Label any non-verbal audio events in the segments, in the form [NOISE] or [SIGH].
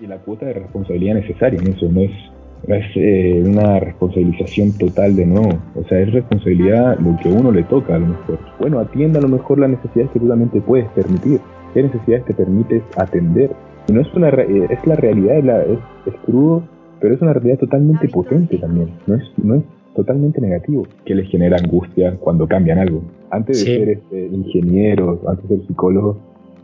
Y la cuota de responsabilidad necesaria en eso no es, no es eh, una responsabilización total de no. O sea, es responsabilidad lo que a uno le toca a lo mejor. Bueno, atienda a lo mejor las necesidades que tú también te puedes permitir. ¿Qué necesidades te permites atender? Y no es una eh, es la realidad, es, la, es, crudo, pero es una realidad totalmente potente también. No es, no es totalmente negativo. Que les genera angustia cuando cambian algo. Antes de ser este, ingenieros, antes de ser psicólogos,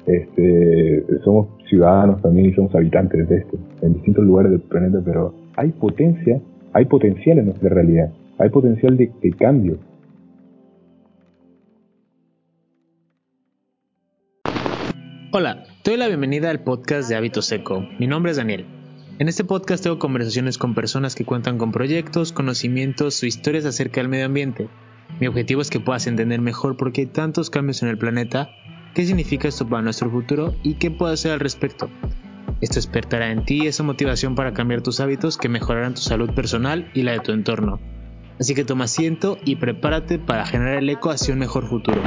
este, somos ciudadanos también y somos habitantes de esto, en distintos lugares del planeta, pero hay potencia, hay potencial en nuestra realidad, hay potencial de, cambio. Hola, te doy la bienvenida al podcast de Hábito Seco. Mi nombre es Daniel. En este podcast tengo conversaciones con personas que cuentan con proyectos, conocimientos o historias acerca del medio ambiente. Mi objetivo es que puedas entender mejor por qué hay tantos cambios en el planeta qué significa esto para nuestro futuro y qué puedo hacer al respecto. Esto despertará en ti esa motivación para cambiar tus hábitos que mejorarán tu salud personal y la de tu entorno. Así que toma asiento y prepárate para generar el eco hacia un mejor futuro.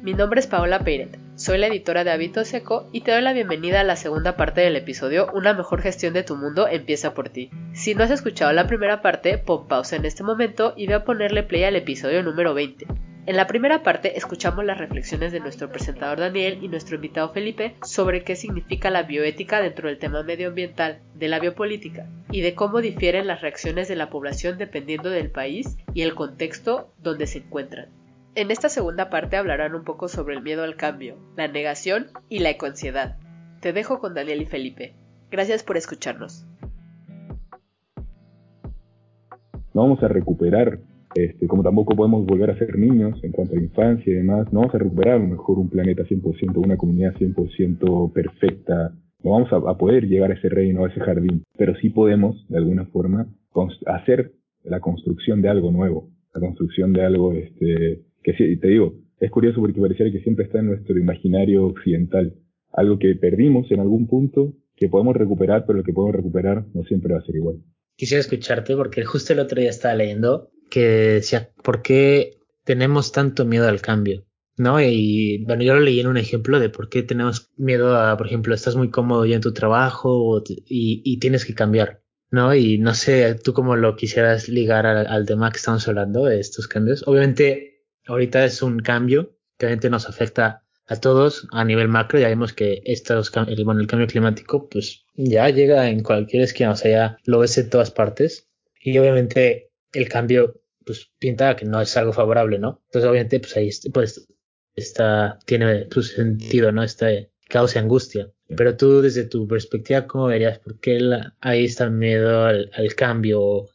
Mi nombre es Paola Peiret, soy la editora de Hábitos Eco y te doy la bienvenida a la segunda parte del episodio Una mejor gestión de tu mundo empieza por ti. Si no has escuchado la primera parte, pon pausa en este momento y ve a ponerle play al episodio número 20. En la primera parte escuchamos las reflexiones de nuestro presentador Daniel y nuestro invitado Felipe sobre qué significa la bioética dentro del tema medioambiental, de la biopolítica y de cómo difieren las reacciones de la población dependiendo del país y el contexto donde se encuentran. En esta segunda parte hablarán un poco sobre el miedo al cambio, la negación y la ecoansiedad. Te dejo con Daniel y Felipe. Gracias por escucharnos. No vamos a recuperar este, como tampoco podemos volver a ser niños en cuanto a infancia y demás, no vamos a recuperar a lo mejor un planeta 100%, una comunidad 100% perfecta, no vamos a, poder llegar a ese reino, a ese jardín, pero sí podemos, de alguna forma, hacer la construcción de algo nuevo, la construcción de algo, este, que sí, te digo, es curioso porque pareciera que siempre está en nuestro imaginario occidental, algo que perdimos en algún punto, que podemos recuperar, pero lo que podemos recuperar no siempre va a ser igual. Quisiera escucharte porque justo el otro día estaba leyendo que decía, ¿por qué tenemos tanto miedo al cambio? ¿No? Y bueno, yo lo leí en un ejemplo de por qué tenemos miedo a, por ejemplo, estás muy cómodo ya en tu trabajo y, tienes que cambiar, ¿no? Y no sé, tú cómo lo quisieras ligar al, tema que estamos hablando de estos cambios. Obviamente, ahorita es un cambio que obviamente nos afecta a todos a nivel macro. Ya vemos que estos, el, bueno, el cambio climático, pues ya llega en cualquier esquina, o sea, ya lo ves en todas partes. Y obviamente el cambio pues pinta que no es algo favorable, ¿no? Entonces obviamente pues ahí pues está, tiene su sentido, ¿no? Esta causa angustia. Pero tú desde tu perspectiva, ¿cómo verías? ¿Por qué ahí está el miedo al, cambio?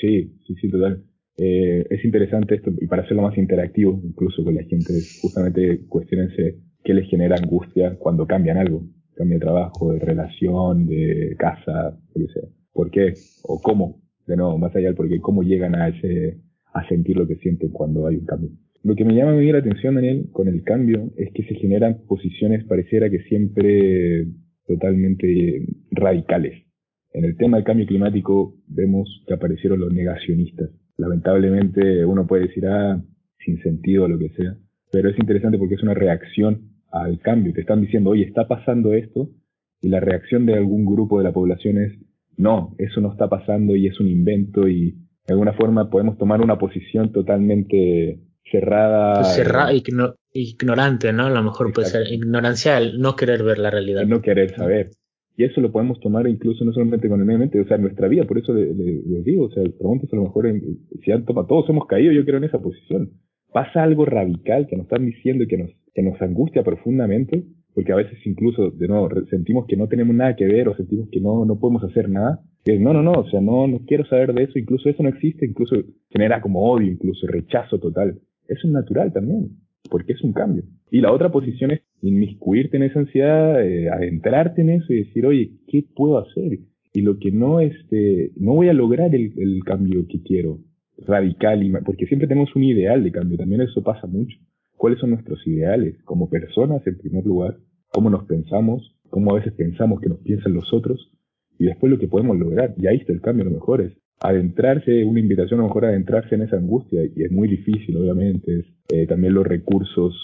Sí, sí, sí, total. Eh, es interesante esto y para hacerlo más interactivo, incluso con la gente, justamente cuestionense qué les genera angustia cuando cambian algo. Cambia de trabajo, de relación, de casa, lo que sea. ¿Por qué? ¿O cómo? De nuevo, más allá del porque cómo llegan a ese, a sentir lo que sienten cuando hay un cambio. Lo que me llama muy la atención, Daniel, con el cambio, es que se generan posiciones pareciera que siempre totalmente radicales. En el tema del cambio climático vemos que aparecieron los negacionistas. Lamentablemente uno puede decir, ah, sin sentido lo que sea, pero es interesante porque es una reacción al cambio. Te están diciendo, oye, está pasando esto, y la reacción de algún grupo de la población es, no, eso no está pasando y es un invento y de alguna forma podemos tomar una posición totalmente cerrada. Cerrada, ignorante, ¿no? A lo mejor puede ser ignorancia al no querer ver la realidad. no querer saber. Y eso lo podemos tomar incluso no solamente con el medio ambiente, o sea, en nuestra vida, por eso les, digo, o sea, preguntas a lo mejor, si han tomado, todos hemos caído, yo creo, en esa posición. Pasa algo radical que nos están diciendo y que nos, que nos angustia profundamente, porque a veces incluso, de nuevo, sentimos que no tenemos nada que ver o sentimos que no, no podemos hacer nada. No, no, no, o sea, no, no quiero saber de eso, incluso eso no existe, incluso genera como odio, incluso rechazo total. Eso es natural también, porque es un cambio. Y la otra posición es inmiscuirte en esa ansiedad, eh, adentrarte en eso y decir, oye, ¿qué puedo hacer? Y lo que no, este, no voy a lograr el, el cambio que quiero, radical, y, porque siempre tenemos un ideal de cambio, también eso pasa mucho cuáles son nuestros ideales como personas en primer lugar, cómo nos pensamos, cómo a veces pensamos que nos piensan los otros y después lo que podemos lograr. Y ahí está el cambio, lo mejor es adentrarse, una invitación a lo mejor a adentrarse en esa angustia y es muy difícil, obviamente, es, eh, también los recursos,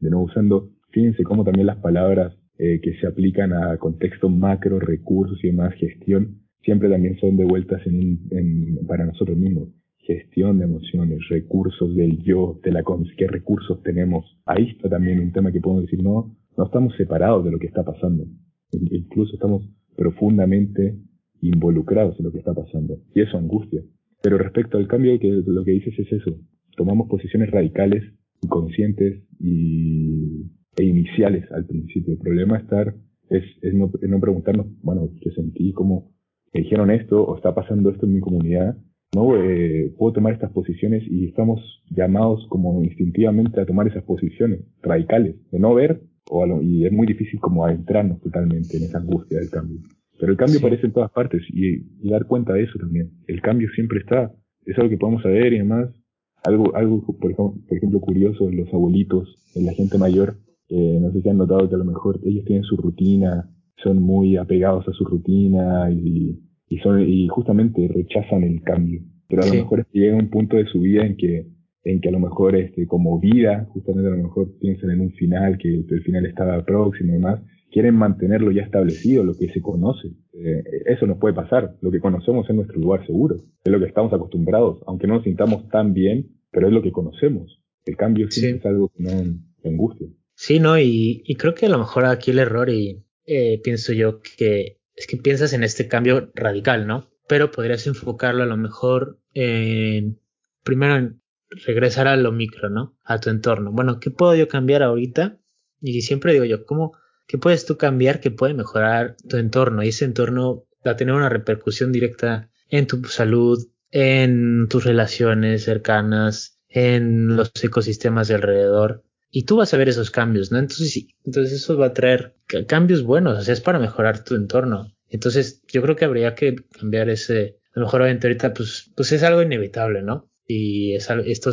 de nuevo usando fíjense cómo también las palabras eh, que se aplican a contexto macro, recursos y demás, gestión, siempre también son devueltas en, en, para nosotros mismos. Gestión de emociones, recursos del yo, de la qué recursos tenemos. Ahí está también un tema que podemos decir, no, no estamos separados de lo que está pasando. Incluso estamos profundamente involucrados en lo que está pasando. Y eso angustia. Pero respecto al cambio, que lo que dices es eso. Tomamos posiciones radicales, inconscientes y, e iniciales al principio. El problema estar es, es no, no, preguntarnos, bueno, ¿qué sentí? ¿Cómo me dijeron esto? ¿O está pasando esto en mi comunidad? No eh, puedo tomar estas posiciones y estamos llamados como instintivamente a tomar esas posiciones radicales, de no ver, o y es muy difícil como adentrarnos totalmente en esa angustia del cambio. Pero el cambio aparece en todas partes y, dar cuenta de eso también. El cambio siempre está. Es algo que podemos saber y además, algo, algo por, ejemplo, curioso en los abuelitos, en la gente mayor, eh, no sé si han notado que a lo mejor ellos tienen su rutina, son muy apegados a su rutina y, y, son, y justamente rechazan el cambio. Pero a lo mejor es que llega un punto de su vida en que en que a lo mejor este como vida justamente a lo mejor piensan en un final que el final estaba próximo y demás quieren mantenerlo ya establecido, lo que se conoce. Eh, eso nos puede pasar. Lo que conocemos es nuestro lugar seguro. Es lo que estamos acostumbrados, aunque no nos sintamos tan bien, pero es lo que conocemos. El cambio sí. es algo que no angustia. Sí, no, y, creo que a lo mejor aquí el error, y eh, pienso yo que es que piensas en este cambio radical, ¿no? Pero podrías enfocarlo a lo mejor en, primero en regresar a lo micro, ¿no? A tu entorno. Bueno, ¿qué puedo yo cambiar ahorita? Y siempre digo yo, ¿cómo, ¿Qué puedes tú cambiar que puede mejorar tu entorno? Y ese entorno va a tener una repercusión directa en tu salud, en tus relaciones cercanas, en los ecosistemas de alrededor. Y tú vas a ver esos cambios, ¿no? Entonces, entonces eso va a traer cambios buenos, o sea, es para mejorar tu entorno. Entonces, yo creo que habría que cambiar ese, a lo mejor ahorita, pues, pues es algo inevitable, ¿no? Y es esto,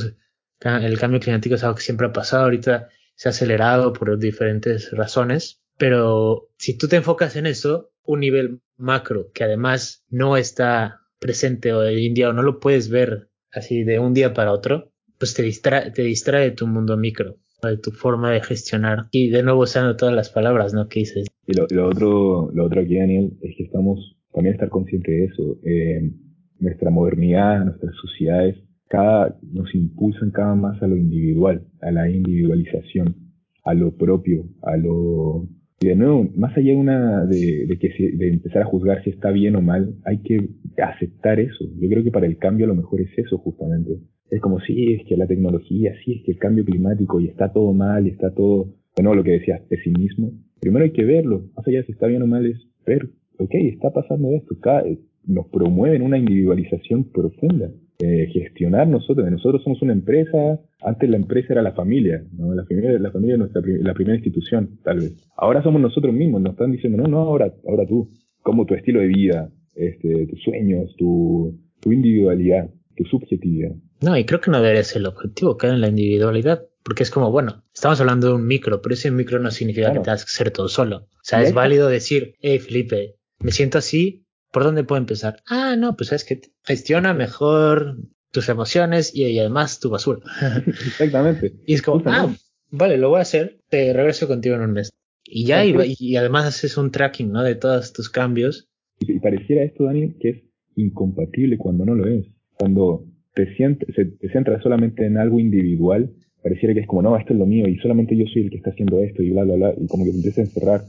el cambio climático es algo que siempre ha pasado, ahorita se ha acelerado por diferentes razones, pero si tú te enfocas en eso, un nivel macro que además no está presente hoy en día o no lo puedes ver así de un día para otro, pues te distrae, te distrae tu mundo micro, de tu forma de gestionar. Y de nuevo usando todas las palabras, ¿no? Que dices. Y lo, otro, lo otro aquí, Daniel, es que estamos también estar conscientes de eso. Eh, nuestra modernidad, nuestras sociedades, cada, nos impulsan cada más a lo individual, a la individualización, a lo propio, a lo y de nuevo, más allá de, una, de, que de empezar a juzgar si está bien o mal, hay que aceptar eso. Yo creo que para el cambio a lo mejor es eso justamente. Es como, sí, es que la tecnología, sí, es que el cambio climático y está todo mal y está todo, nuevo lo que decías, pesimismo. Primero hay que verlo, más allá de si está bien o mal, es ver, ok, está pasando esto, cada, nos promueven una individualización profunda eh, gestionar nosotros. Nosotros somos una empresa, antes la empresa era la familia, ¿no? la, familia, la familia es nuestra, la primera institución, tal vez. Ahora somos nosotros mismos, nos están diciendo, no, no, ahora, ahora tú, como tu estilo de vida, este, tus sueños, tu, tu individualidad, tu subjetividad. No, y creo que no debería ser el objetivo, caer en la individualidad, porque es como, bueno, estamos hablando de un micro, pero ese micro no significa que tengas que ser todo solo. O sea, es válido decir, hey Felipe, me siento así, ¿Por dónde puedo empezar? Ah, no, pues es que gestiona mejor tus emociones y, además tu basura. [LAUGHS] Exactamente. y es como, ah, vale, lo voy a hacer, te regreso contigo en un mes. Y ya, y, además haces un tracking, ¿no? De todos tus cambios. Y, pareciera esto, Dani, que es incompatible cuando no lo es. Cuando te, sientes, te centras solamente en algo individual, pareciera que es como, no, esto es lo mío y solamente yo soy el que está haciendo esto y bla, bla, bla, y como que te empieza a encerrar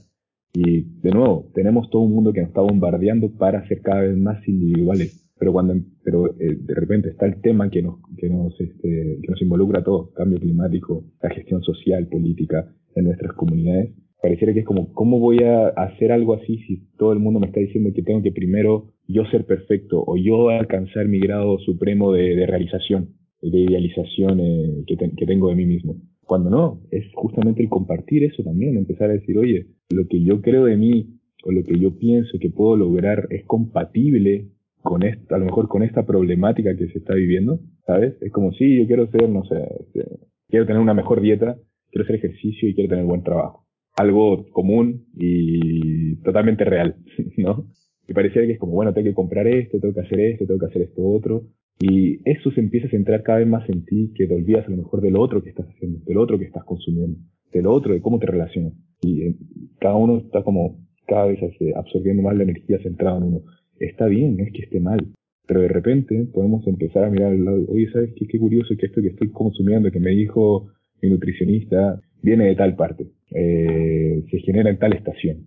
y de nuevo, tenemos todo un mundo que nos está bombardeando para ser cada vez más individuales. Pero cuando pero eh, de repente está el tema que nos, que, nos, este, que nos involucra a todos, cambio climático, la gestión social, política en nuestras comunidades, pareciera que es como, ¿cómo voy a hacer algo así si todo el mundo me está diciendo que tengo que primero yo ser perfecto o yo alcanzar mi grado supremo de, de realización, de idealización eh, que, que tengo de mí mismo? Cuando no, es justamente el compartir eso también, empezar a decir, oye, lo que yo creo de mí o lo que yo pienso que puedo lograr es compatible con esta, a lo mejor con esta problemática que se está viviendo, ¿sabes? Es como si yo quiero ser, no sé, este, quiero tener una mejor dieta, quiero hacer ejercicio y quiero tener buen trabajo. Algo común y totalmente real, [LAUGHS] ¿no? Y parecía que es como, bueno, tengo que comprar esto, tengo que hacer esto, tengo que hacer esto otro. Y eso se empieza a centrar cada vez más en ti, que te olvidas a lo mejor del otro que estás haciendo, del otro que estás consumiendo. Te de lo otro, de cómo te relacionas. Y eh, cada uno está como cada vez absorbiendo más la energía centrada en uno. Está bien, no es que esté mal, pero de repente podemos empezar a mirar al lado, oye, ¿sabes qué? Qué curioso que esto que estoy consumiendo, que me dijo mi nutricionista, viene de tal parte, eh, se genera en tal estación.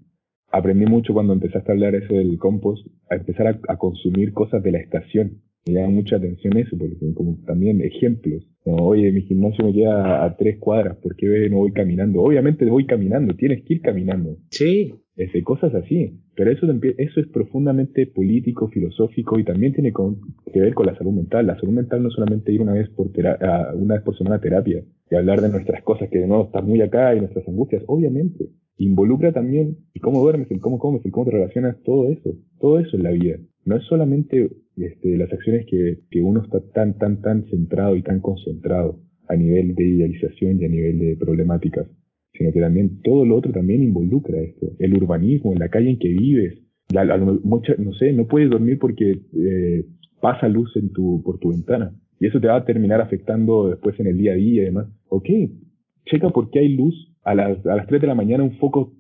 Aprendí mucho cuando empezaste a hablar eso del compost, a empezar a, consumir cosas de la estación. Me llama mucha atención eso, porque como también ejemplos. Oye, mi gimnasio me queda a tres cuadras, ¿por qué no voy caminando? Obviamente voy caminando, tienes que ir caminando. Sí. Cosas así. Pero eso, eso es profundamente político, filosófico y también tiene que ver con la salud mental. La salud mental no es solamente ir una vez por, una vez por semana a terapia y hablar de nuestras cosas que no están muy acá y nuestras angustias, obviamente. Involucra también el cómo duermes, el cómo comes, el cómo te relacionas, todo eso. Todo eso en la vida. No es solamente este, las acciones que, que uno está tan, tan, tan centrado y tan concentrado a nivel de idealización y a nivel de problemáticas sino que también todo lo otro también involucra esto. El urbanismo, la calle en que vives, no sé, no puedes dormir porque eh, pasa luz en tu, por tu ventana. Y eso te va a terminar afectando después en el día a día y demás. Ok, checa por qué hay luz a las, a las 3 de la mañana, un foco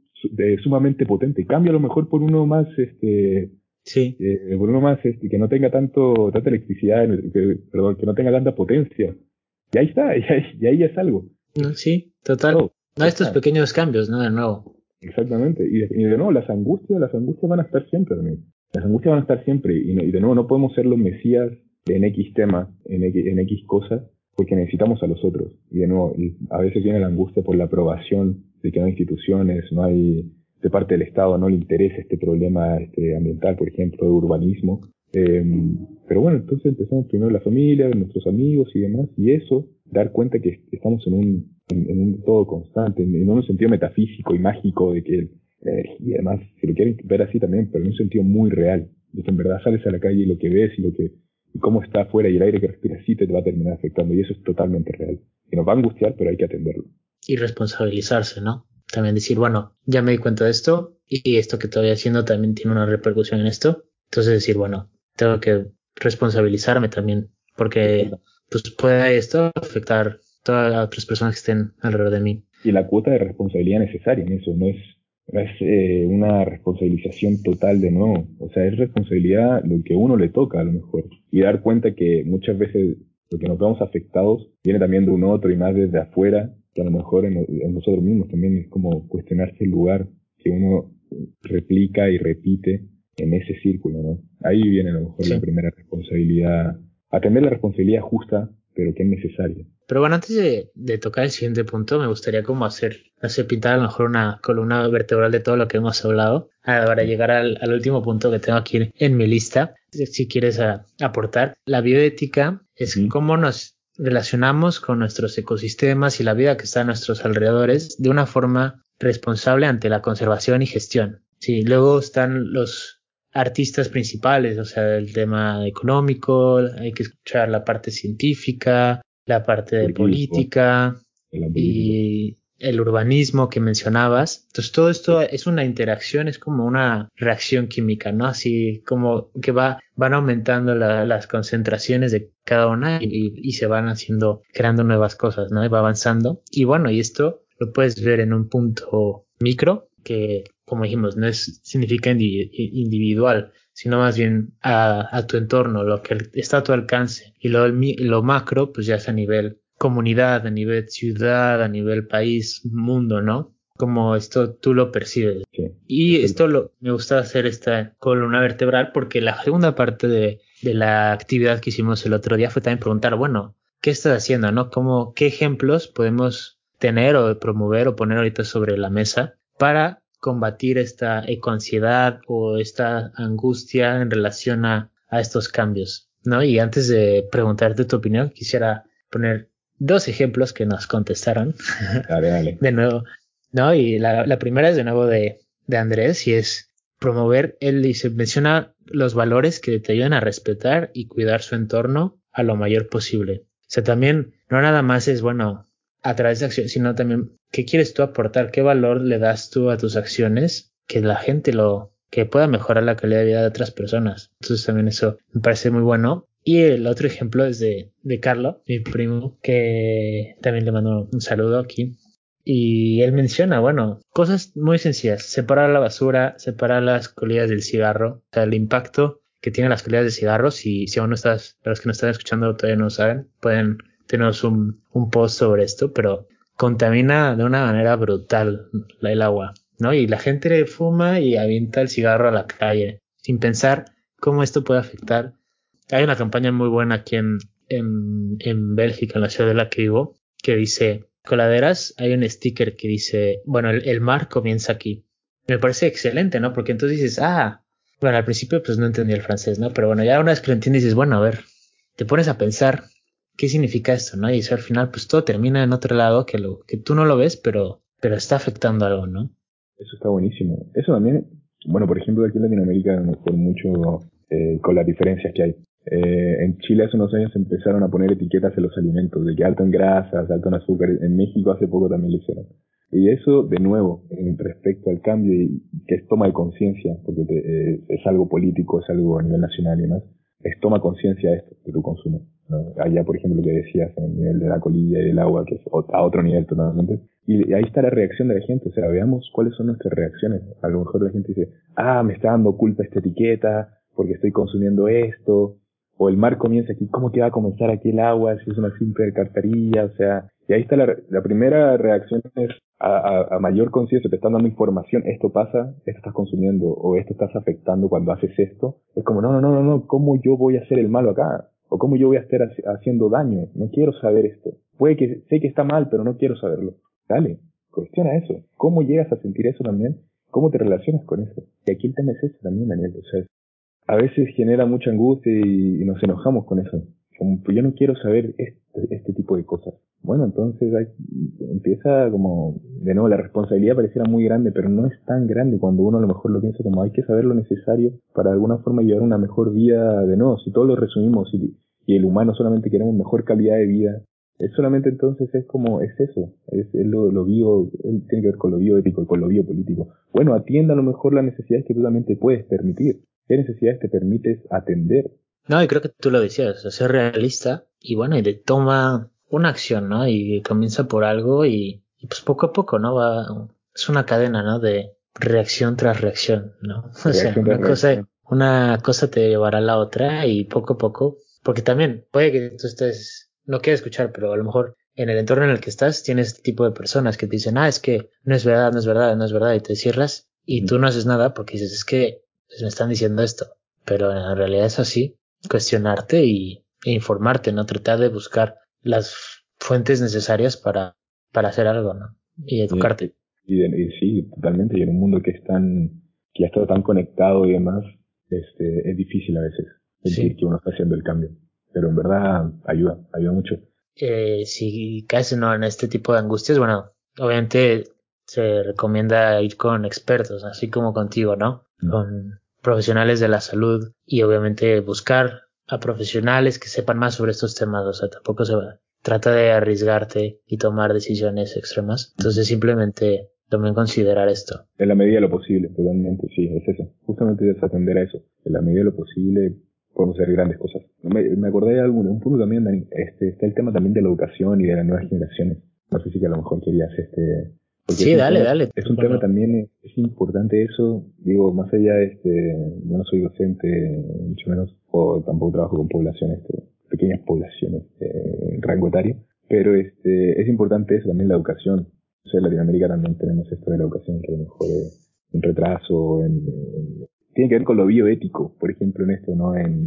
sumamente potente. Cambia a lo mejor por uno más, este, sí. Eh, por uno más, este, que no tenga tanto, tanta electricidad, que, perdón, que no tenga tanta potencia. Y ahí está, [LAUGHS] y ahí, ya es algo. sí, total. No, estos pequeños cambios, ¿no? De nuevo. Exactamente. Y de, nuevo, las angustias, las angustias van a estar siempre también. Las angustias van a estar siempre. Y, de nuevo, no podemos ser los mesías en X tema, en X, en X cosas, porque necesitamos a los otros. Y de nuevo, a veces viene la angustia por la aprobación de que no hay instituciones, no hay, de parte del Estado no le interesa este problema este, ambiental, por ejemplo, de urbanismo. Em, pero bueno, entonces empezamos primero la familia, nuestros amigos y demás, y eso, dar cuenta que estamos en un en, un todo constante, en, un sentido metafísico y mágico de que eh, y además, si lo quieren ver así también, pero en un sentido muy real, en verdad sales a la calle y lo que ves y lo que y cómo está afuera y el aire que respiras sí te, va a terminar afectando y eso es totalmente real. Y nos va a angustiar, pero hay que atenderlo. Y responsabilizarse, ¿no? También decir, bueno, ya me di cuenta de esto y esto que estoy haciendo también tiene una repercusión en esto. Entonces decir, bueno, tengo que responsabilizarme también porque pues puede esto afectar todas las otras personas que estén alrededor de mí. Y la cuota de responsabilidad necesaria en eso, no es, es eh, una responsabilización total de no, o sea, es responsabilidad lo que uno le toca a lo mejor. Y dar cuenta que muchas veces lo que nos vemos afectados viene también de un otro y más desde afuera, que a lo mejor en, nosotros mismos también es como cuestionarse el lugar que uno replica y repite en ese círculo, ¿no? Ahí viene a lo mejor la primera responsabilidad, atender la responsabilidad justa, pero que es necesaria. Pero bueno, antes de, tocar el siguiente punto, me gustaría como hacer, hacer pintar a lo mejor una columna vertebral de todo lo que hemos hablado ah, para llegar al, último punto que tengo aquí en mi lista. Si quieres aportar, la bioética es cómo nos relacionamos con nuestros ecosistemas y la vida que está a nuestros alrededores de una forma responsable ante la conservación y gestión. Sí, luego están los artistas principales, o sea, el tema económico, hay que escuchar la parte científica, la parte de política y el urbanismo que mencionabas. Entonces todo esto es una interacción, es como una reacción química, ¿no? Así como que va, van aumentando las concentraciones de cada una y, se van haciendo, creando nuevas cosas, ¿no? Y va avanzando. Y bueno, y esto lo puedes ver en un punto micro que, como dijimos, no es, significa individual, sino más bien a, tu entorno, lo que está a tu alcance. Y lo, lo macro, pues ya es a nivel comunidad, a nivel ciudad, a nivel país, mundo, ¿no? Como esto tú lo percibes. Y esto lo, me gusta hacer esta columna vertebral porque la segunda parte de, de la actividad que hicimos el otro día fue también preguntar, bueno, ¿qué estás haciendo, no? ¿Cómo, qué ejemplos podemos tener o promover o poner ahorita sobre la mesa para combatir esta ecoansiedad o esta angustia en relación a, estos cambios, ¿no? Y antes de preguntarte tu opinión, quisiera poner dos ejemplos que nos contestaron. [LAUGHS] Dale, dale. de nuevo, ¿no? Y la, primera es de nuevo de, de Andrés y es promover, él dice, menciona los valores que te ayudan a respetar y cuidar su entorno a lo mayor posible. O sea, también no nada más es, bueno, a través de acción, sino también qué quieres tú aportar, qué valor le das tú a tus acciones, que la gente lo, que pueda mejorar la calidad de vida de otras personas. Entonces también eso me parece muy bueno. Y el otro ejemplo es de, de Carlo, mi primo, que también le mando un saludo aquí. Y él menciona, bueno, cosas muy sencillas, separar la basura, separar las colillas del cigarro, o sea, el impacto que tienen las colillas de cigarro, si, si aún no estás, los que nos están escuchando todavía no saben, pueden tener un, un post sobre esto, pero contamina de una manera brutal el agua, ¿no? Y la gente fuma y avienta el cigarro a la calle, sin pensar cómo esto puede afectar. Hay una campaña muy buena aquí en, en, en Bélgica, en la ciudad de la que vivo, que dice, coladeras, hay un sticker que dice, bueno, el, mar comienza aquí. Me parece excelente, ¿no? Porque entonces dices, ah, bueno, al principio pues no entendía el francés, ¿no? Pero bueno, ya una vez que lo entiendes dices, bueno, a ver, te pones a pensar qué significa esto, ¿no? Y al final pues todo termina en otro lado que lo que tú no lo ves, pero pero está afectando algo, ¿no? Eso está buenísimo. Eso también, bueno, por ejemplo, aquí en Latinoamérica, por mucho eh, con las diferencias que hay. Eh, en Chile hace unos años empezaron a poner etiquetas en los alimentos, de que alto en grasas, alto en azúcar. En México hace poco también lo hicieron. Y eso, de nuevo, respecto al cambio y que es toma de conciencia, porque eh, es algo político, es algo a nivel nacional y demás, es toma conciencia de esto, de tu consumo. Allá, por ejemplo, lo que decías en el nivel de la colilla y del agua, que es a otro nivel totalmente. Y ahí está la reacción de la gente, o sea, veamos cuáles son nuestras reacciones. A lo mejor la gente dice, ah, me está dando culpa esta etiqueta, porque estoy consumiendo esto, o el mar comienza aquí, ¿cómo que va a comenzar aquí el agua si es una simple cartarilla? O sea, y ahí está la, la primera reacción es a, a, mayor conciencia, te están dando información, esto pasa, esto estás consumiendo, o esto estás afectando cuando haces esto. Es como, no, no, no, no, no, ¿cómo yo voy a hacer el malo acá? O cómo yo voy a estar haciendo daño. No quiero saber esto. Puede que sé que está mal, pero no quiero saberlo. Dale, cuestiona eso. ¿Cómo llegas a sentir eso también? ¿Cómo te relacionas con eso? Y aquí el tema es ese también, Daniel. O sea, a veces genera mucha angustia y, nos enojamos con eso. Como, pues yo no quiero saber este, este tipo de cosas. Bueno, entonces hay, empieza como, de nuevo, la responsabilidad pareciera muy grande, pero no es tan grande cuando uno a lo mejor lo piensa como hay que saber lo necesario para de alguna forma llevar una mejor vida de nuevo. Si todo lo resumimos y, el humano solamente queremos mejor calidad de vida, es solamente entonces es como, es eso, es, lo, lo bio, tiene que ver con lo bioético y con lo biopolítico. Bueno, atienda a lo mejor las necesidades que tú también te puedes permitir. ¿Qué necesidades te permites atender? No, y creo que tú lo decías, ser realista y bueno, y de toma una acción, ¿no? Y comienza por algo y, pues poco a poco, ¿no? Va, es una cadena, ¿no? De reacción tras reacción, ¿no? [LAUGHS] O sea, una cosa, una cosa te llevará a la otra y poco a poco, porque también puede que tú estés, no quieras escuchar, pero a lo mejor en el entorno en el que estás tienes este tipo de personas que te dicen, ah, es que no es verdad, no es verdad, no es verdad, y te cierras y tú no haces nada porque dices, es que pues me están diciendo esto, pero en realidad es así, cuestionarte y, e informarte, ¿no? Tratar de buscar las fuentes necesarias para, para hacer algo, ¿no? Y educarte. Y, sí, totalmente. Y en un mundo que es tan, que ya está tan conectado y demás, este, es difícil a veces sentir que uno está haciendo el cambio. Pero en verdad ayuda, ayuda mucho. Eh, si caes ¿no? en este tipo de angustias, bueno, obviamente se recomienda ir con expertos, así como contigo, ¿no? Mm. Con profesionales de la salud y obviamente buscar a profesionales que sepan más sobre estos temas, o sea, tampoco se va, trata de arriesgarte y tomar decisiones extremas, entonces simplemente también considerar esto. En la medida de lo posible, totalmente, sí, es eso, justamente es atender a eso, en la medida de lo posible podemos hacer grandes cosas. Me, me acordé de algún, un punto también, Dani, este, está el tema también de la educación y de las nuevas generaciones. No sé si que a lo mejor querías este, sí, dale, dale. Es un tema también, es importante eso, digo, más allá este, yo no soy docente, mucho menos, o tampoco trabajo con poblaciones, este, pequeñas poblaciones eh, en rango etario, pero este, es importante eso también la educación. O sea, en Latinoamérica también tenemos esto de la educación que a lo mejor es un retraso, en, tiene que ver con lo bioético, por ejemplo, en esto, ¿no? En,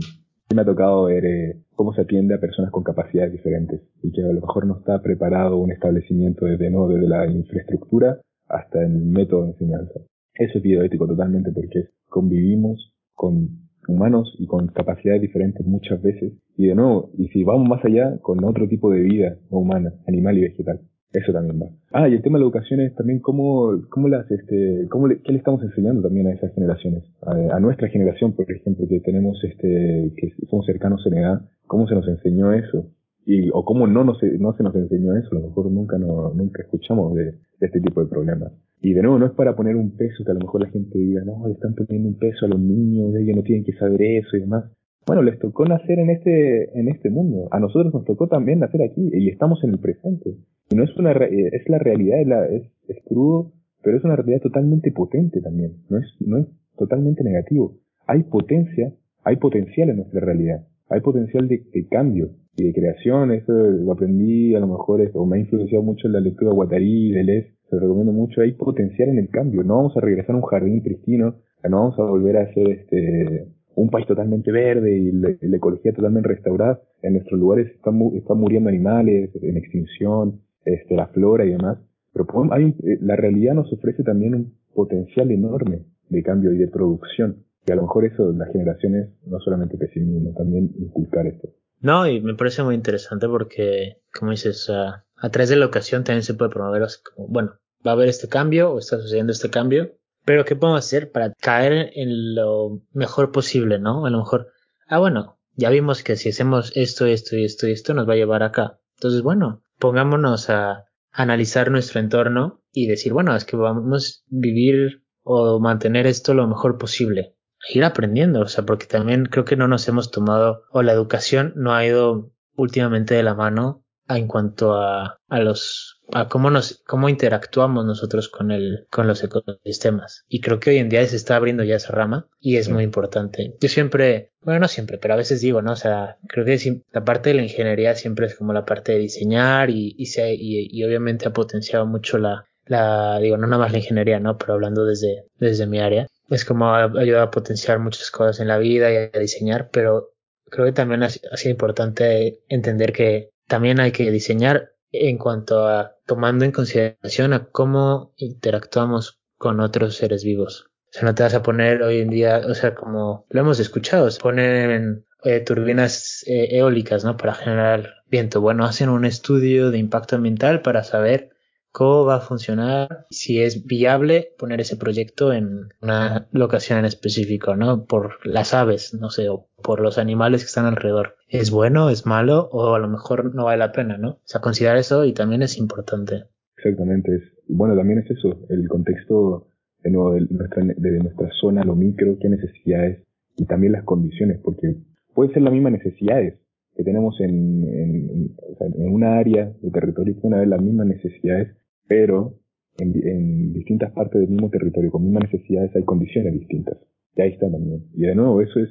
me ha tocado ver eh, cómo se atiende a personas con capacidades diferentes y que a lo mejor no está preparado un establecimiento desde, ¿no? desde la infraestructura hasta el método de enseñanza. Eso es bioético totalmente porque convivimos con humanos y con capacidades diferentes muchas veces y de nuevo, y si vamos más allá, con otro tipo de vida no humana, animal y vegetal. Eso también va. Ah, y el tema de la educación es también cómo, cómo las, este, cómo le, qué le estamos enseñando también a esas generaciones. A, nuestra generación, por ejemplo, que tenemos, este, que somos cercanos en edad, cómo se nos enseñó eso. Y, o cómo no, nos, no se nos enseñó eso, a lo mejor nunca, no, nunca escuchamos de, este tipo de problemas. Y de nuevo, no es para poner un peso que a lo mejor la gente diga, no, le están poniendo un peso a los niños, ellos no tienen que saber eso y demás. Bueno, les tocó nacer en este, en este mundo. A nosotros nos tocó también nacer aquí y estamos en el presente. Y no es una, eh, es la realidad, es, la, es, es crudo, pero es una realidad totalmente potente también. No es, no es totalmente negativo. Hay potencia, hay potencial en nuestra realidad. Hay potencial de, de cambio y de creación. Eso lo aprendí, a lo mejor, o me ha influenciado mucho en la lectura de Guattari, de Les. Se lo recomiendo mucho. Hay potencial en el cambio. No vamos a regresar a un jardín pristino. No vamos a volver a ser este, un país totalmente verde y la, ecología totalmente restaurada. En nuestros lugares están, están muriendo animales en extinción, este, la flora y demás. Pero eh, la realidad nos ofrece también un potencial enorme de cambio y de producción. Y a lo mejor eso, las generaciones, no solamente pesimismo, también inculcar esto. No, y me parece muy interesante porque, como dices, a través de la ocasión también se puede promover bueno, va a haber este cambio o está sucediendo este cambio, pero ¿qué podemos hacer para caer en lo mejor posible, no? A lo mejor, ah, bueno, ya vimos que si hacemos esto, esto y esto y esto nos va a llevar acá. Entonces, bueno, pongámonos a analizar nuestro entorno y decir, bueno, es que vamos a vivir o mantener esto lo mejor posible. Ir aprendiendo, o sea, porque también creo que no nos hemos tomado, o la educación no ha ido últimamente de la mano en cuanto a, a los a cómo nos cómo interactuamos nosotros con el con los ecosistemas. Y creo que hoy en día se está abriendo ya esa rama y es muy importante. Yo siempre bueno no siempre pero a veces digo no o sea creo que la parte de la ingeniería siempre es como la parte de diseñar y y, se, y, y obviamente ha potenciado mucho la la digo no nada más la ingeniería no pero hablando desde desde mi área es como ayuda a potenciar muchas cosas en la vida y a diseñar pero creo que también ha sido importante entender que también hay que diseñar en cuanto a tomando en consideración a cómo interactuamos con otros seres vivos. O sea, no te vas a poner hoy en día, o sea, como lo hemos escuchado, se ponen eh, turbinas eh, eólicas, ¿no? Para generar viento. Bueno, hacen un estudio de impacto ambiental para saber cómo va a funcionar, si es viable poner ese proyecto en una locación en específico, ¿no? Por las aves, no sé, o por los animales que están alrededor. ¿Es bueno, es malo o a lo mejor no vale la pena, ¿no? O sea, considerar eso y también es importante. Exactamente. Es, bueno, también es eso, el contexto de, de, nuestra, de nuestra zona, lo micro, qué necesidades y también las condiciones, porque pueden ser las mismas necesidades que tenemos en, en, en una área de territorio, pueden haber las mismas necesidades, pero en, distintas partes del mismo territorio, con mismas necesidades, hay condiciones distintas. Y ahí está también. Y de nuevo, eso es,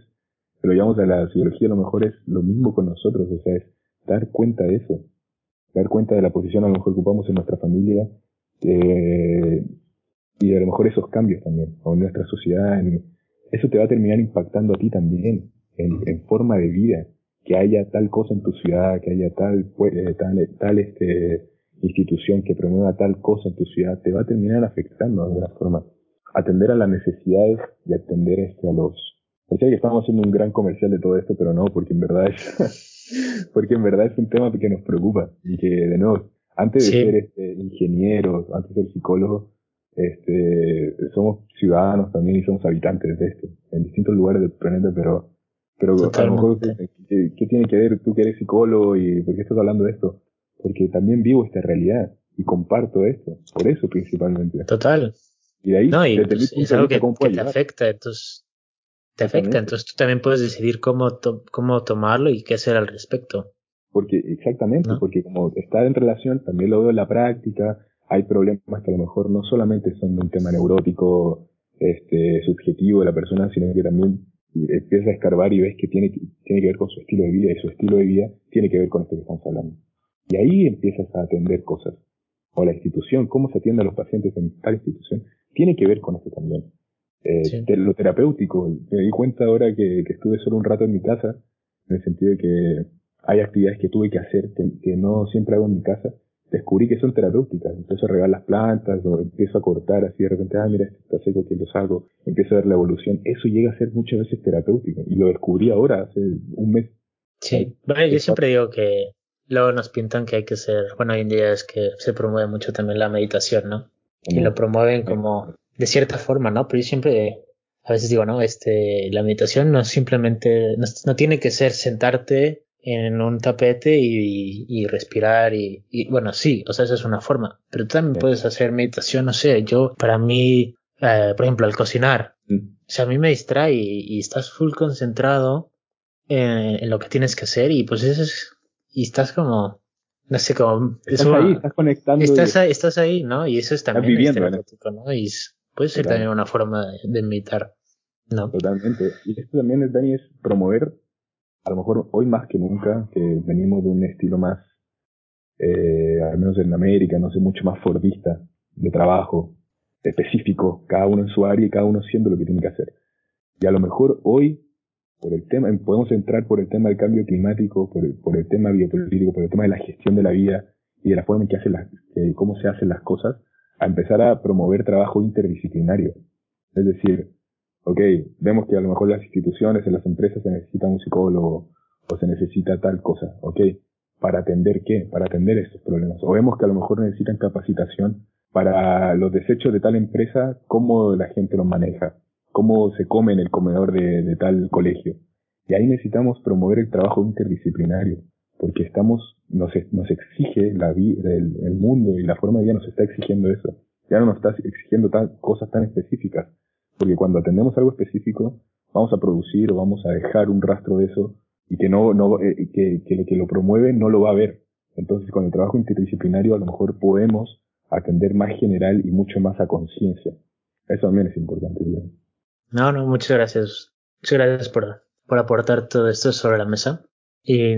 si lo llamamos a la psicología, a lo mejor es lo mismo con nosotros, o sea, es dar cuenta de eso, dar cuenta de la posición a lo mejor que ocupamos en nuestra familia, eh, y a lo mejor esos cambios también, o en nuestra sociedad, eso te va a terminar impactando a ti también, en, en forma de vida, que haya tal cosa en tu ciudad, que haya tal, eh, tal, tal este, institución que promueva tal cosa en tu ciudad te va a terminar afectando de alguna forma. Atender a las necesidades y atender este, a los... Pensé que estamos haciendo un gran comercial de todo esto, pero no, porque en verdad es, [LAUGHS] porque en verdad es un tema que nos preocupa y que, de nuevo, antes de ser este, ingenieros, antes de ser psicólogos, este, somos ciudadanos también y somos habitantes de esto, en distintos lugares del planeta, pero, pero a lo mejor, ¿qué, ¿qué, tiene que ver tú que eres psicólogo y por qué estás hablando de esto? porque también vivo esta realidad y comparto esto, por eso principalmente. Total. Y de ahí no, y pues, es algo que, te afecta, entonces te afecta, entonces tú también puedes decidir cómo, cómo tomarlo y qué hacer al respecto. Porque, exactamente, porque como está en relación, también lo veo en la práctica, hay problemas que a lo mejor no solamente son de un tema neurótico, este, subjetivo de la persona, sino que también empiezas a escarbar y ves que tiene, tiene que ver con su estilo de vida y su estilo de vida tiene que ver con esto que estamos hablando. Y ahí empiezas a atender cosas. O la institución, cómo se atiende a los pacientes en tal institución, tiene que ver con esto también. Eh, lo terapéutico, me di cuenta ahora que, estuve solo un rato en mi casa, en el sentido de que hay actividades que tuve que hacer que, no siempre hago en mi casa, descubrí que son terapéuticas. Empiezo a regar las plantas o empiezo a cortar así de repente, ah, mira, está seco, que lo saco. Empiezo a ver la evolución. Eso llega a ser muchas veces terapéutico. Y lo descubrí ahora, hace un mes. Sí, bueno, yo siempre digo que Luego nos pintan que hay que ser, bueno, hoy en día es que se promueve mucho también la meditación, ¿no? Y lo promueven como de cierta forma, ¿no? Pero yo siempre, a veces digo, no, este, la meditación no simplemente, no, tiene que ser sentarte en un tapete y, y, respirar y, y, bueno, sí, o sea, esa es una forma, pero tú también puedes hacer meditación, no sé, yo, para mí, eh, por ejemplo, al cocinar, mm. o sea, a mí me distrae y, estás full concentrado en, lo que tienes que hacer y pues eso es, y estás como, no sé, como... Estás ahí, estás conectando. Estás, ahí, estás ahí, ¿no? Y eso es también viviendo, ¿no? Y puede ser también una forma de, de meditar, ¿no? Totalmente. Y esto también, Dani, es promover, a lo mejor hoy más que nunca, que venimos de un estilo más, eh, al menos en América, no sé, mucho más fordista de trabajo, específico, cada uno en su área y cada uno haciendo lo que tiene que hacer. Y a lo mejor hoy por el tema, podemos entrar por el tema del cambio climático, por el, por el tema biopolítico, por el tema de la gestión de la vida y de la forma en que hace las, cómo se hacen las cosas, empezar a promover trabajo interdisciplinario. Es decir, ok, vemos que a lo mejor las instituciones, en las empresas se necesita un psicólogo o se necesita tal cosa, ok, para atender qué, para atender estos problemas. O vemos que a lo mejor necesitan capacitación para los desechos de tal empresa, cómo la gente los maneja cómo se come en el comedor de, tal colegio. Y ahí necesitamos promover el trabajo interdisciplinario, porque estamos, nos, nos exige la vida, el, mundo y la forma de vida nos está exigiendo eso. Ya no nos está exigiendo cosas tan específicas, porque cuando atendemos algo específico, vamos a producir o vamos a dejar un rastro de eso y que no, no eh, que, que, que lo promueve no lo va a ver. Entonces, con el trabajo interdisciplinario a lo mejor podemos atender más general y mucho más a conciencia. Eso también es importante. No, no, muchas gracias. Muchas gracias por, por aportar todo esto sobre la mesa. Y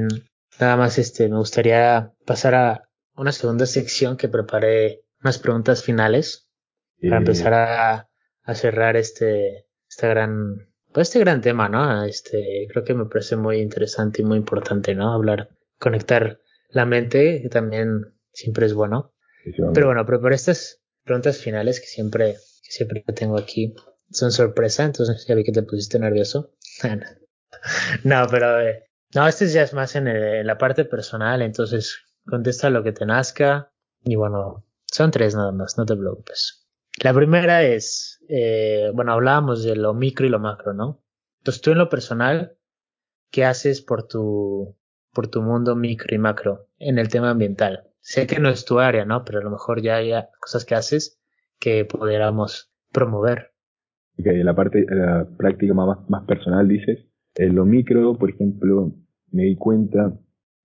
nada más, este, me gustaría pasar a una segunda sección que preparé unas preguntas finales para empezar a, a cerrar este, esta gran, pues este gran tema, ¿no? Este, creo que me parece muy interesante y muy importante, ¿no? Hablar, conectar la mente, que también siempre es bueno. Pero bueno, preparé estas preguntas finales que siempre, que siempre tengo aquí son sorpresa, entonces ya vi que te pusiste nervioso. [LAUGHS] no, pero eh, no, este ya es más en, la parte personal, entonces contesta lo que te nazca y bueno, son tres nada más, no te preocupes. La primera es, eh, bueno, hablábamos de lo micro y lo macro, ¿no? Entonces tú en lo personal, ¿qué haces por tu, por tu mundo micro y macro en el tema ambiental? Sé que no es tu área, ¿no? Pero a lo mejor ya hay cosas que haces que pudiéramos promover que la parte, la práctica más, más personal dices, en lo micro, por ejemplo, me di cuenta,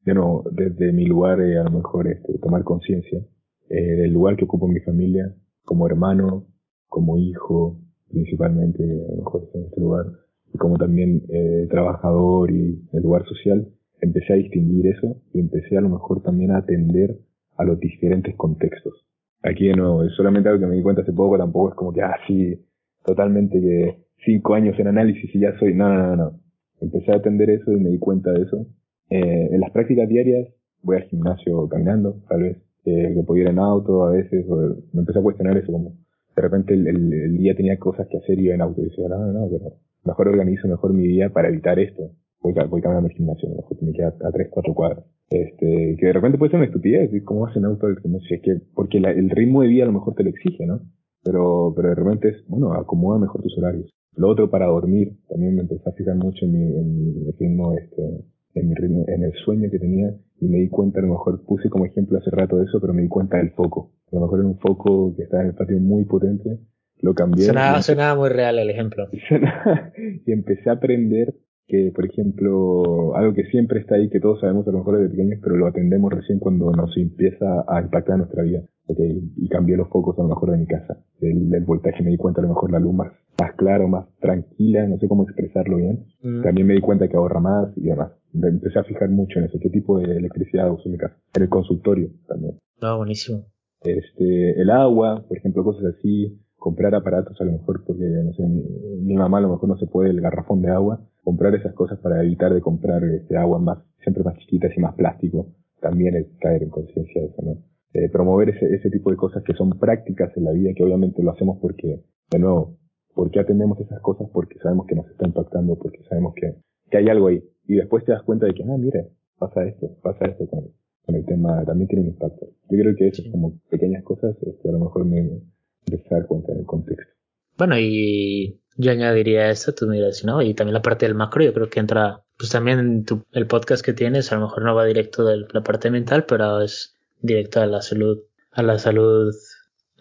bueno, desde mi lugar, eh, a lo mejor, este, tomar conciencia eh, del lugar que ocupo en mi familia, como hermano, como hijo, principalmente, a lo mejor en este lugar, y como también eh, trabajador y el lugar social, empecé a distinguir eso y empecé a lo mejor también a atender a los diferentes contextos. Aquí de nuevo, es solamente algo que me di cuenta hace poco, tampoco es como que, ah, sí, totalmente que cinco años en análisis y ya soy, no, no, no, no. Empecé a atender eso y me di cuenta de eso. Eh, en las prácticas diarias voy al gimnasio caminando, tal vez, eh, que podía ir en auto a veces, o me empecé a cuestionar eso, como de repente el, el, día tenía cosas que hacer y iba en auto y decía, no, no, pero mejor organizo mejor mi día para evitar esto. Voy, voy caminando al gimnasio, mejor me queda a tres, cuatro cuadras. Este, que de repente puede ser una estupidez, ¿cómo vas en auto al gimnasio? Es que, porque el ritmo de vida a lo mejor te lo exige, ¿no? pero, pero de repente es, bueno, acomoda mejor tus horarios. Lo otro para dormir, también me empecé a fijar mucho en mi, en mi ritmo, este, en mi ritmo, en el sueño que tenía y me di cuenta, a lo mejor puse como ejemplo hace rato de eso, pero me di cuenta del foco. A lo mejor era un foco que estaba en el patio muy potente, lo cambié. Sonaba, sonaba muy real el ejemplo. [LAUGHS] y empecé a aprender que, por ejemplo, algo que siempre está ahí, que todos sabemos a lo mejor desde pequeños, pero lo atendemos recién cuando nos empieza a impactar nuestra vida. Okay, y cambié los focos a lo mejor de mi casa. El, voltaje me di cuenta a lo mejor la luz más, más clara, más tranquila, no sé cómo expresarlo bien. Mm. También me di cuenta que ahorra más y demás. Me empecé a fijar mucho en eso, qué tipo de electricidad uso en mi casa. En el consultorio también. Ah, buenísimo. Este, el agua, por ejemplo, cosas así, comprar aparatos a lo mejor porque, no sé, mi, mi, mamá a lo mejor no se puede el garrafón de agua, comprar esas cosas para evitar de comprar este agua más, siempre más chiquitas y más plástico, también es caer en conciencia de eso, ¿no? Eh, promover ese, ese tipo de cosas que son prácticas en la vida, que obviamente lo hacemos porque, de nuevo, porque atendemos esas cosas, porque sabemos que nos está impactando, porque sabemos que, que hay algo ahí. Y después te das cuenta de que, ah, mire, pasa esto, pasa esto con, con el tema, también tiene un impacto. Yo creo que eso es como pequeñas cosas, este, a lo mejor me, me empecé a dar cuenta en el contexto. Bueno, y yo añadiría eso, tú miras, ¿no? Y también la parte del macro, yo creo que entra, pues también tu, el podcast que tienes, a lo mejor no va directo de la parte mental, pero es directo a la salud, a la salud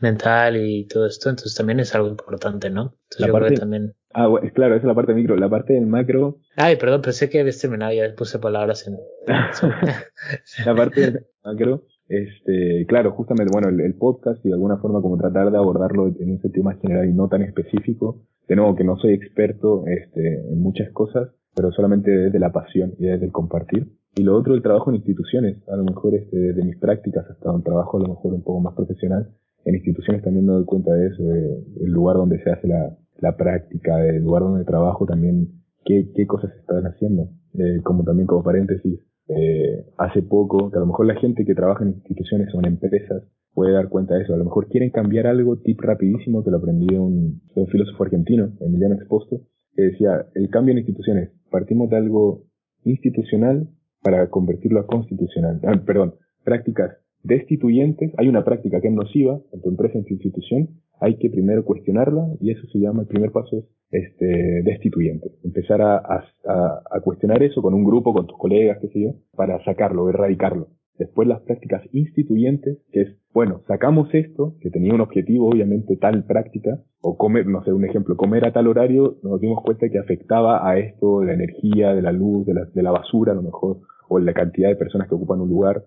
mental y todo esto, entonces también es algo importante, ¿no? Entonces la parte, también... Ah, bueno, claro, esa es la parte micro. La parte del macro. Ay, perdón, pensé que habías terminado, ya puse palabras en. [LAUGHS] la parte del macro, este, claro, justamente, bueno, el, podcast y de alguna forma como tratar de abordarlo en un sentido más general y no tan específico. De nuevo, que no soy experto este, en muchas cosas, pero solamente desde la pasión y desde el compartir. Y lo otro, el trabajo en instituciones. A lo mejor este, desde mis prácticas hasta un trabajo a lo mejor un poco más profesional. En instituciones también me doy cuenta de eso, el lugar donde se hace la, la práctica, el lugar donde trabajo también, qué, qué cosas se están haciendo. Eh, como también como paréntesis, eh, hace poco, que a lo mejor la gente que trabaja en instituciones o en empresas puede dar cuenta de eso. A lo mejor quieren cambiar algo, tip rapidísimo, que lo aprendí de un, de un filósofo argentino, Emiliano Exposto, que decía, el cambio en instituciones, partimos de algo institucional para convertirlo a constitucional. Ah, perdón, prácticas destituyentes. Hay una práctica que es nociva en tu empresa, en tu institución, hay que primero cuestionarla y eso se llama, el primer paso es este, destituyente. Empezar a, a, a, cuestionar eso con un grupo, con tus colegas, qué sé yo, para sacarlo, erradicarlo. Después las prácticas instituyentes, que es, bueno, sacamos esto, que tenía un objetivo, obviamente, tal práctica, o comer, no sé, un ejemplo, comer a tal horario, nos dimos cuenta que afectaba a esto de la energía, de la luz, de la, de la basura a lo mejor, o la cantidad de personas que ocupan un lugar,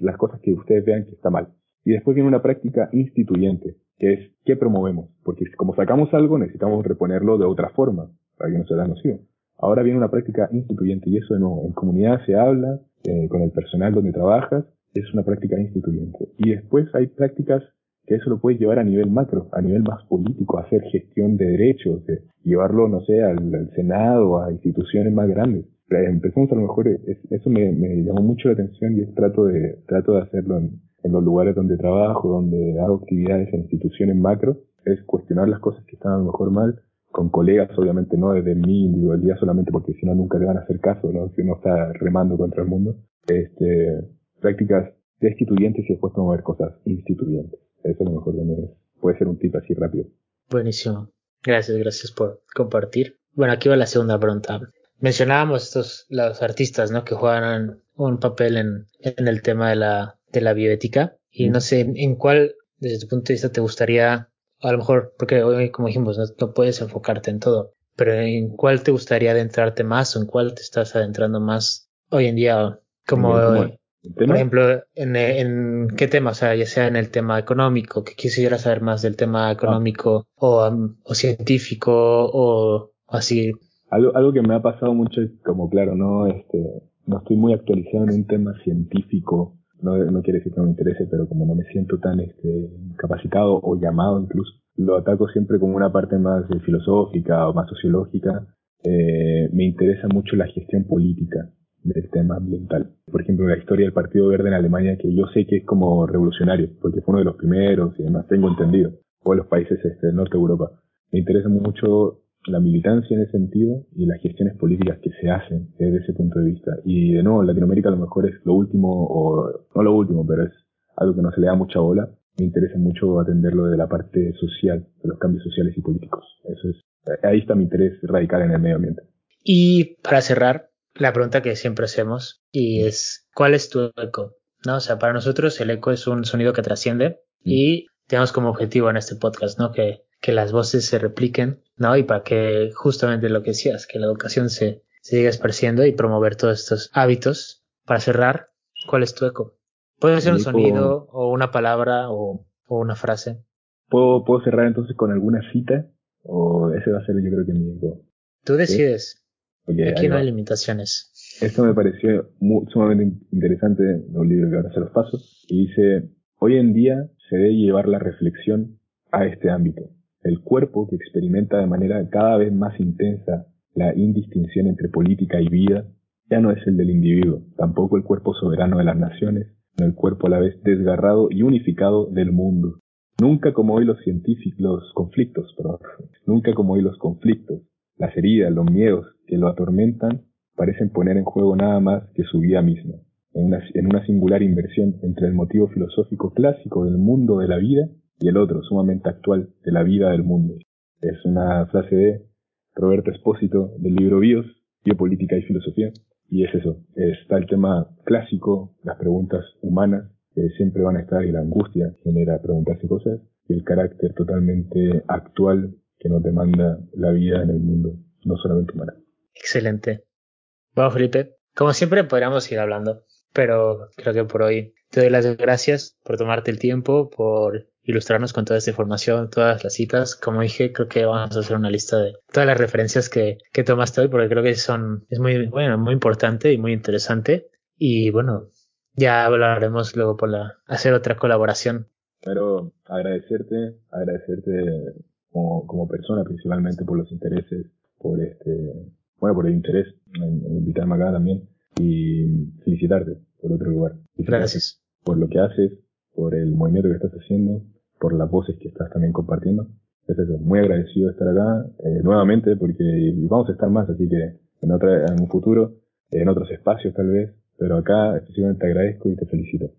las cosas que ustedes vean que está mal. Y después viene una práctica instituyente, que es qué promovemos, porque como sacamos algo necesitamos reponerlo de otra forma para que no sea nocivo. Ahora viene una práctica instituyente y eso nuevo, en comunidad se habla, eh, con el personal donde trabajas, es una práctica instituyente. Y después hay prácticas que eso lo puedes llevar a nivel macro, a nivel más político, hacer gestión de derechos, de llevarlo, no sé, al, Senado, a instituciones más grandes. Empezamos a lo mejor, eso me, llamó mucho la atención y trato de, trato de hacerlo en los lugares donde trabajo, donde hago actividades en instituciones macro, es cuestionar las cosas que están a lo mejor mal, con colegas, obviamente no desde mi individualidad solamente porque si no nunca le van a hacer caso, ¿no? Si uno está remando contra el mundo. Este, prácticas destituyentes y después promover cosas instituyentes. Eso a lo mejor también puede ser un tip así rápido. Buenísimo. Gracias, gracias por compartir. Bueno, aquí va la segunda pregunta. Mencionábamos estos, los artistas, ¿no? Que juegan un papel en, en el tema de la, de la bioética. Y no sé, en cuál, desde tu punto de vista, te gustaría a lo mejor, porque hoy, como dijimos, no, puedes enfocarte en todo, pero ¿en cuál te gustaría adentrarte más o en cuál te estás adentrando más hoy en día? Como, por ejemplo, en, en, qué tema, o sea, ya sea en el tema económico, que quisiera saber más del tema económico o, um, o científico o, así. Algo, algo que me ha pasado mucho es como, claro, no, este, no estoy muy actualizado en un tema científico no, no quiere decir que no me interese, pero como no me siento tan este, capacitado o llamado incluso, lo ataco siempre como una parte más eh, filosófica o más sociológica. Eh, me interesa mucho la gestión política del tema ambiental. Por ejemplo, la historia del Partido Verde en Alemania, que yo sé que es como revolucionario, porque fue uno de los primeros y además tengo entendido, o los países este, del norte de Europa. Me interesa mucho la militancia en ese sentido y las gestiones políticas que se hacen desde ese punto de vista. Y de nuevo, Latinoamérica a lo mejor es lo último, o no lo último, pero es algo que no se le da mucha bola. Me interesa mucho atenderlo de la parte social, de los cambios sociales y políticos. Eso es, ahí está mi interés radical en el medio ambiente. Y para cerrar, la pregunta que siempre hacemos y es, ¿cuál es tu eco? ¿No? O sea, para nosotros el eco es un sonido que trasciende y tenemos como objetivo en este podcast, ¿no? Que que las voces se repliquen, ¿no? Y para que justamente lo que decías, que la educación se, se siga esparciendo y promover todos estos hábitos. Para cerrar, ¿cuál es tu eco? Puede ser un sonido o una palabra o, o una frase. ¿Puedo, ¿Puedo cerrar entonces con alguna cita? ¿O ese va a ser yo creo que mi eco? Tú decides. Aquí no hay limitaciones. Esto me pareció sumamente interesante, un libro que ahora se los paso, y dice, hoy en día se debe llevar la reflexión a este ámbito el cuerpo que experimenta de manera cada vez más intensa la indistinción entre política y vida, ya no es el del individuo, tampoco el cuerpo soberano de las naciones, sino el cuerpo a la vez desgarrado y unificado del mundo. Nunca como hoy los científicos, los conflictos, nunca como hoy los conflictos, las heridas, los miedos que lo atormentan, parecen poner en juego nada más que su vida misma, en una singular inversión entre el motivo filosófico clásico del mundo de la vida y el otro, sumamente actual, de la vida del mundo. Es una frase de Roberto Espósito del libro Bios, Biopolítica y Filosofía. Y es eso, está el tema clásico, las preguntas humanas, que siempre van a estar y la angustia genera preguntarse cosas, y el carácter totalmente actual que nos demanda la vida en el mundo, no solamente humana. Excelente. Bueno, Felipe, como siempre podríamos ir hablando, pero creo que por hoy te doy las gracias por tomarte el tiempo, por ilustrarnos con toda esta información, todas las citas. Como dije, creo que vamos a hacer una lista de todas las referencias que, que tomaste hoy, porque creo que son, es muy, bueno, muy importante y muy interesante. Y bueno, ya hablaremos luego por la, hacer otra colaboración. Pero agradecerte, agradecerte como, como persona, principalmente por los intereses, por este, bueno, por el interés en, invitarme acá también y felicitarte por otro lugar. Gracias. Por lo que haces, por el movimiento que estás haciendo, por las voces que estás también compartiendo. Es eso, muy agradecido de estar acá eh, nuevamente porque vamos a estar más, así que en, otra, en un futuro, en otros espacios tal vez, pero acá especialmente te agradezco y te felicito.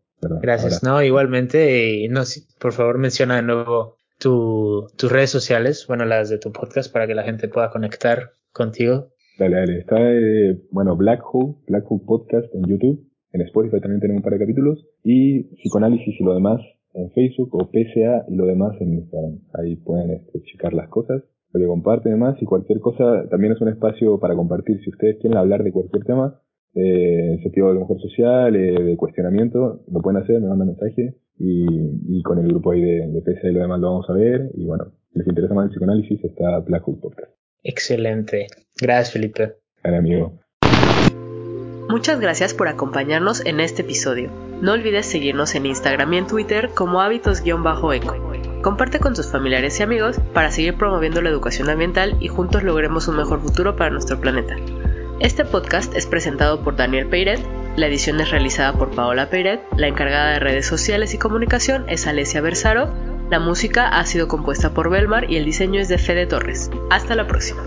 Gracias, no, igualmente, no, por favor menciona de nuevo tu, tus redes sociales, bueno, las de tu podcast para que la gente pueda conectar contigo. Dale, dale, está, eh, bueno, Black Hole, Black Hole Podcast en YouTube, en Spotify también tenemos un par de capítulos, y Psicoanálisis y lo demás en Facebook o PSA y lo demás en Instagram. Ahí pueden este, checar las cosas, lo que comparten demás y cualquier cosa también es un espacio para compartir. Si ustedes quieren hablar de cualquier tema, eh, en sentido de mujer social, eh, de cuestionamiento, lo pueden hacer, me mandan mensaje y, y con el grupo ahí de, de PSA y lo demás lo vamos a ver y bueno, si les interesa más el psicoanálisis está Black Hole Podcast. Excelente. Gracias, Felipe. Hola, amigo. Muchas gracias por acompañarnos en este episodio. No olvides seguirnos en Instagram y en Twitter como hábitos-eco. Comparte con tus familiares y amigos para seguir promoviendo la educación ambiental y juntos logremos un mejor futuro para nuestro planeta. Este podcast es presentado por Daniel Peiret, la edición es realizada por Paola Peiret, la encargada de redes sociales y comunicación es Alesia Bersaro, la música ha sido compuesta por Belmar y el diseño es de Fede Torres. Hasta la próxima.